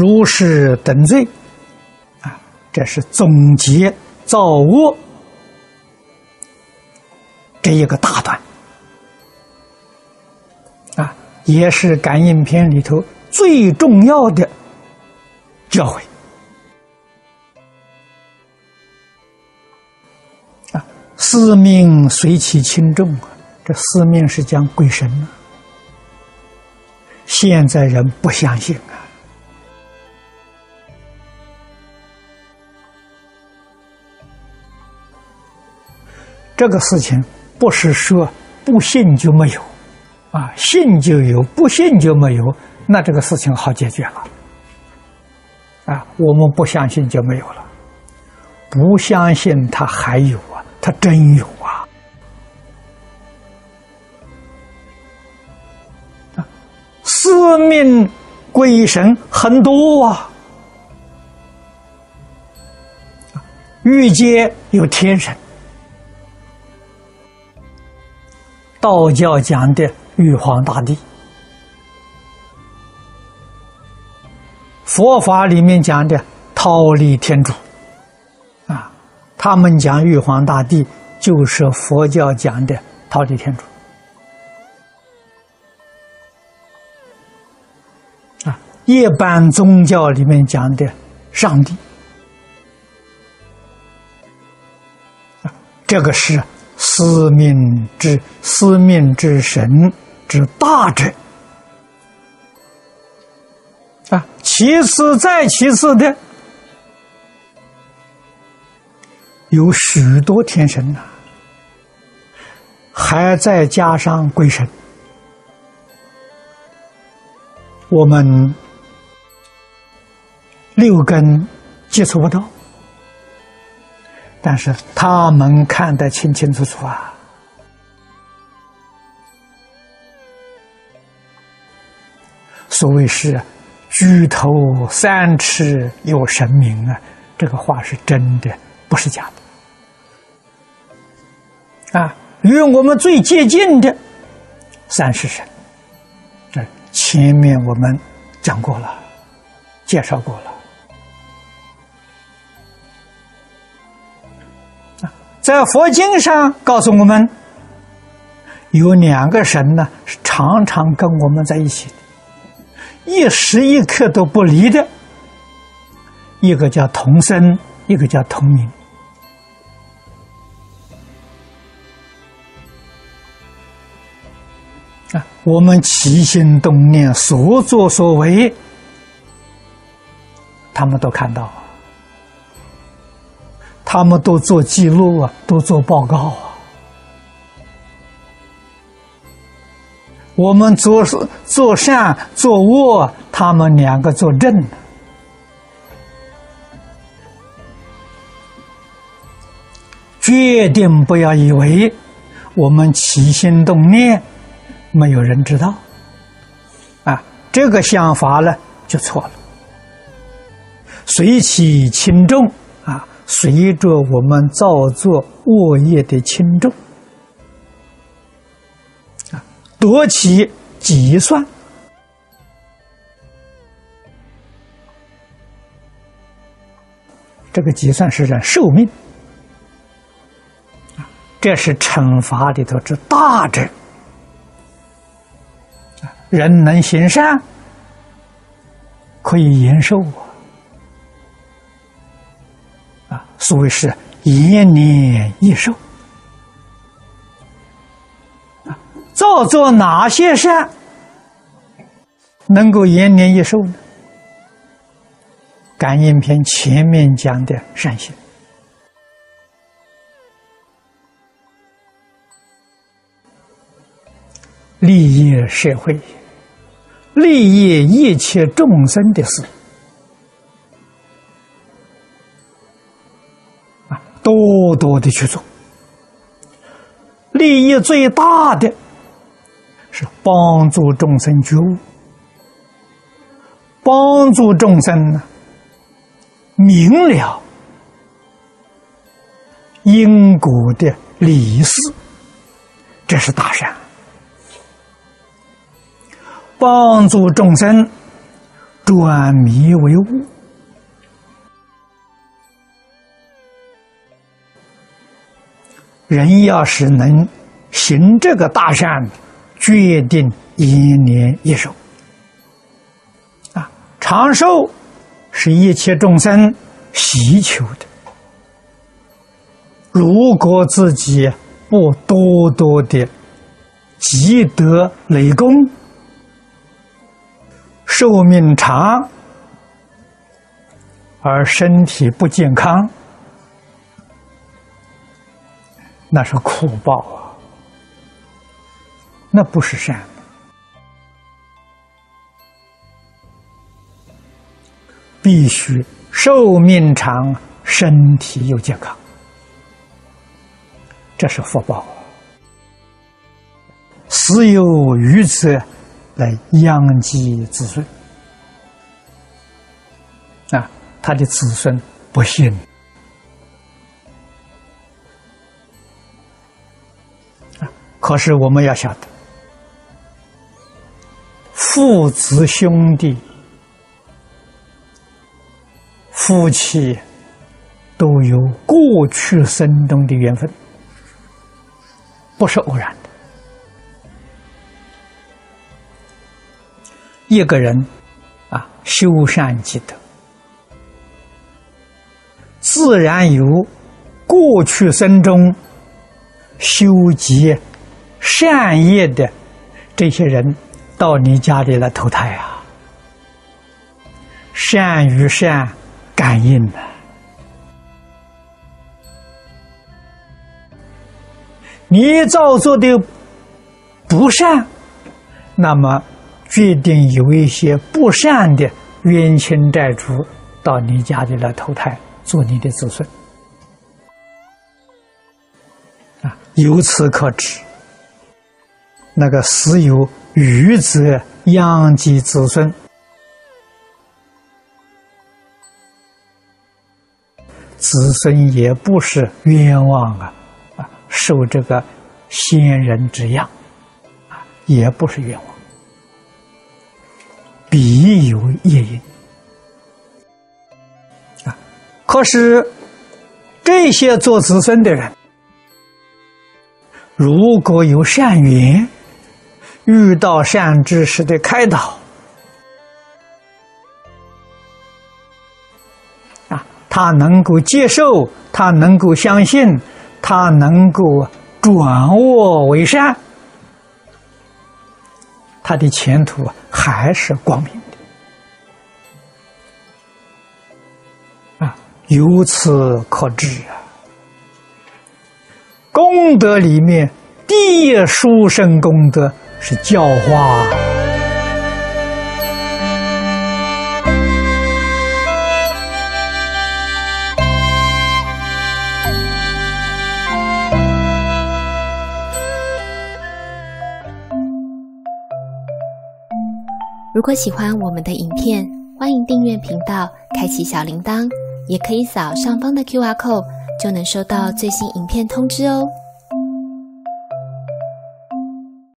如是等罪，啊，这是总结造恶这一个大段，啊，也是感应篇里头最重要的教诲。啊，司命随其轻重啊，这司命是讲鬼神啊。现在人不相信啊，这个事情不是说不信就没有，啊，信就有，不信就没有，那这个事情好解决了，啊，我们不相信就没有了，不相信他还有啊，他真有啊。四命鬼神很多啊，欲界有天神，道教讲的玉皇大帝，佛法里面讲的忉利天主，啊，他们讲玉皇大帝就是佛教讲的忉利天主。啊一般宗教里面讲的上帝，这个是司命之司命之神之大者啊。其次再其次的，有许多天神呐，还再加上鬼神，我们。六根接触不到，但是他们看得清清楚楚啊。所谓是“举头三尺有神明”啊，这个话是真的，不是假的。啊，与我们最接近的三世神，这前面我们讲过了，介绍过了。在佛经上告诉我们，有两个神呢，是常常跟我们在一起的，一时一刻都不离的。一个叫同生，一个叫同名。啊，我们起心动念、所作所为，他们都看到了。他们都做记录啊，都做报告啊。我们做做善做恶，他们两个作证。决定不要以为我们起心动念没有人知道，啊，这个想法呢就错了。随起轻重。随着我们造作恶业的轻重啊，多起计算，这个计算是人寿命，这是惩罚里头之大者人能行善，可以延寿啊。所谓是延年益寿啊，造作哪些善能够延年益寿呢？感应篇前面讲的善行，利益社会，利益一切众生的事。多的去做，利益最大的是帮助众生觉悟，帮助众生呢明了因果的理事，这是大善；帮助众生转迷为悟。人要是能行这个大善，决定延年益寿。啊，长寿是一切众生希求的。如果自己不多多的积德累功，寿命长而身体不健康。那是苦报啊，那不是善。必须寿命长，身体又健康，这是福报。死有余则来养及子孙啊，他的子孙不幸。啊可是我们要晓得，父子兄弟、夫妻都有过去生中的缘分，不是偶然的。一个人啊，修善积德，自然有过去生中修集。善业的这些人到你家里来投胎啊，善与善感应的，你造作的不善，那么决定有一些不善的冤亲债主到你家里来投胎，做你的子孙由此可知。那个死有余则养及子孙，子孙也不是冤枉啊啊，受这个仙人之殃啊，也不是冤枉，必有业因啊。可是这些做子孙的人，如果有善缘。遇到善知识的开导，啊，他能够接受，他能够相信，他能够转恶为善，他的前途还是光明的。啊，由此可知啊，功德里面第一殊胜功德。是教化。如果喜欢我们的影片，欢迎订阅频道，开启小铃铛，也可以扫上方的 Q R code，就能收到最新影片通知哦。